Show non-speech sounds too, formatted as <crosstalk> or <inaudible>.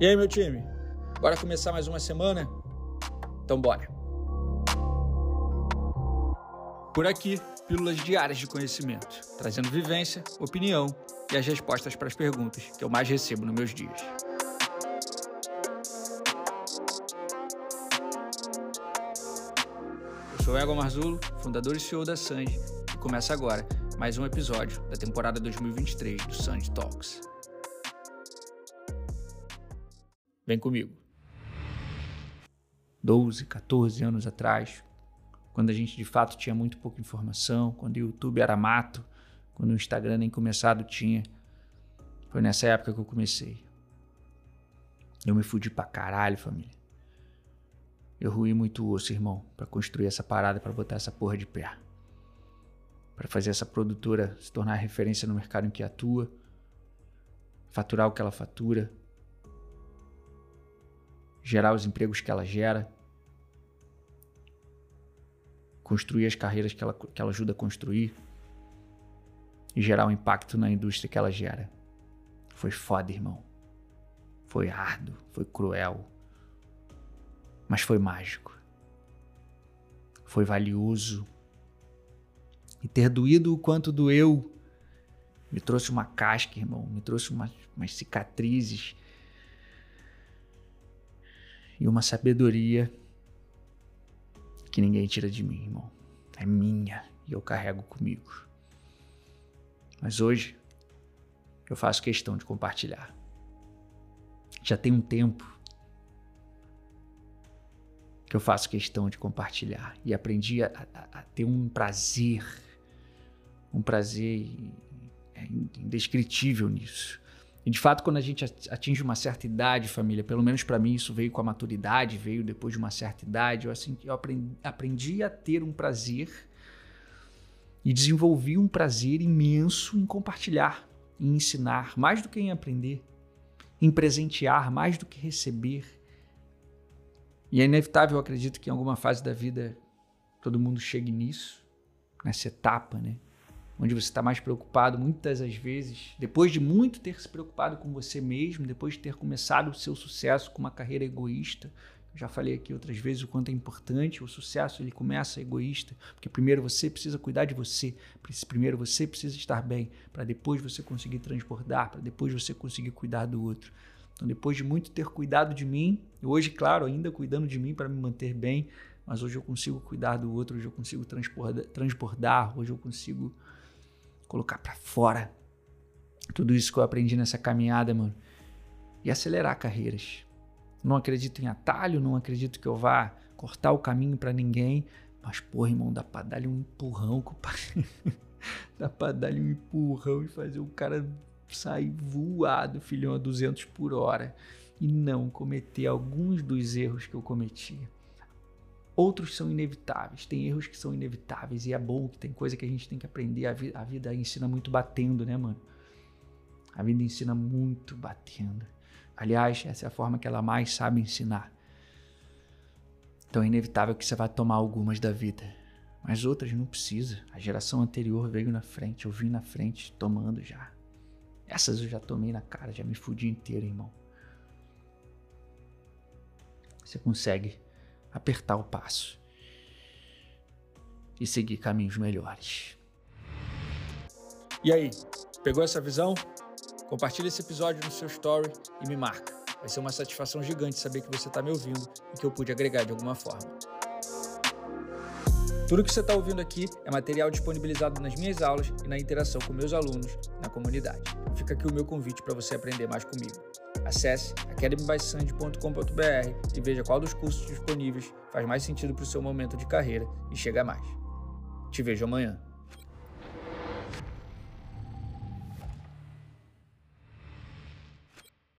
E aí, meu time? Bora começar mais uma semana? Então bora! Por aqui, pílulas diárias de conhecimento, trazendo vivência, opinião e as respostas para as perguntas que eu mais recebo nos meus dias. Eu sou Ego Marzulo, fundador e CEO da Sanji, e começa agora mais um episódio da temporada 2023 do Sanji Talks. Vem comigo. 12, 14 anos atrás, quando a gente de fato tinha muito pouca informação, quando o YouTube era mato, quando o Instagram nem começado tinha, foi nessa época que eu comecei. Eu me fudi pra caralho, família. Eu ruí muito osso, irmão, para construir essa parada, para botar essa porra de pé. Para fazer essa produtora se tornar referência no mercado em que atua, faturar o que ela fatura, gerar os empregos que ela gera, construir as carreiras que ela, que ela ajuda a construir e gerar um impacto na indústria que ela gera. Foi foda, irmão. Foi árduo, foi cruel, mas foi mágico. Foi valioso. E ter doído o quanto doeu me trouxe uma casca, irmão, me trouxe umas, umas cicatrizes e uma sabedoria que ninguém tira de mim, irmão. É minha e eu carrego comigo. Mas hoje eu faço questão de compartilhar. Já tem um tempo que eu faço questão de compartilhar e aprendi a, a, a ter um prazer, um prazer indescritível nisso. E de fato, quando a gente atinge uma certa idade, família, pelo menos para mim isso veio com a maturidade, veio depois de uma certa idade, eu assim, eu aprendi, aprendi a ter um prazer e desenvolvi um prazer imenso em compartilhar, em ensinar, mais do que em aprender, em presentear, mais do que receber. E é inevitável, eu acredito que em alguma fase da vida todo mundo chegue nisso, nessa etapa, né? Onde você está mais preocupado muitas das vezes, depois de muito ter se preocupado com você mesmo, depois de ter começado o seu sucesso com uma carreira egoísta. Já falei aqui outras vezes o quanto é importante o sucesso, ele começa egoísta, porque primeiro você precisa cuidar de você, primeiro você precisa estar bem, para depois você conseguir transbordar, para depois você conseguir cuidar do outro. Então, depois de muito ter cuidado de mim, hoje, claro, ainda cuidando de mim para me manter bem, mas hoje eu consigo cuidar do outro, hoje eu consigo transbordar, transbordar hoje eu consigo colocar para fora tudo isso que eu aprendi nessa caminhada, mano, e acelerar carreiras. Não acredito em atalho, não acredito que eu vá cortar o caminho para ninguém, mas porra, irmão, dá pra dar-lhe um empurrão, compadre. <laughs> dá pra dar-lhe um empurrão e fazer o cara sair voado, filhão, a 200 por hora e não cometer alguns dos erros que eu cometia. Outros são inevitáveis, tem erros que são inevitáveis e é bom que tem coisa que a gente tem que aprender. A, vi a vida ensina muito batendo, né, mano? A vida ensina muito batendo. Aliás, essa é a forma que ela mais sabe ensinar. Então é inevitável que você vá tomar algumas da vida, mas outras não precisa. A geração anterior veio na frente, eu vim na frente tomando já. Essas eu já tomei na cara, já me fudi inteiro, irmão. Você consegue apertar o passo e seguir caminhos melhores. E aí, pegou essa visão? Compartilhe esse episódio no seu story e me marca. Vai ser uma satisfação gigante saber que você está me ouvindo e que eu pude agregar de alguma forma. Tudo que você está ouvindo aqui é material disponibilizado nas minhas aulas e na interação com meus alunos na comunidade. Fica aqui o meu convite para você aprender mais comigo. Acesse academybysand.com.br e veja qual dos cursos disponíveis faz mais sentido para o seu momento de carreira e chega mais. Te vejo amanhã.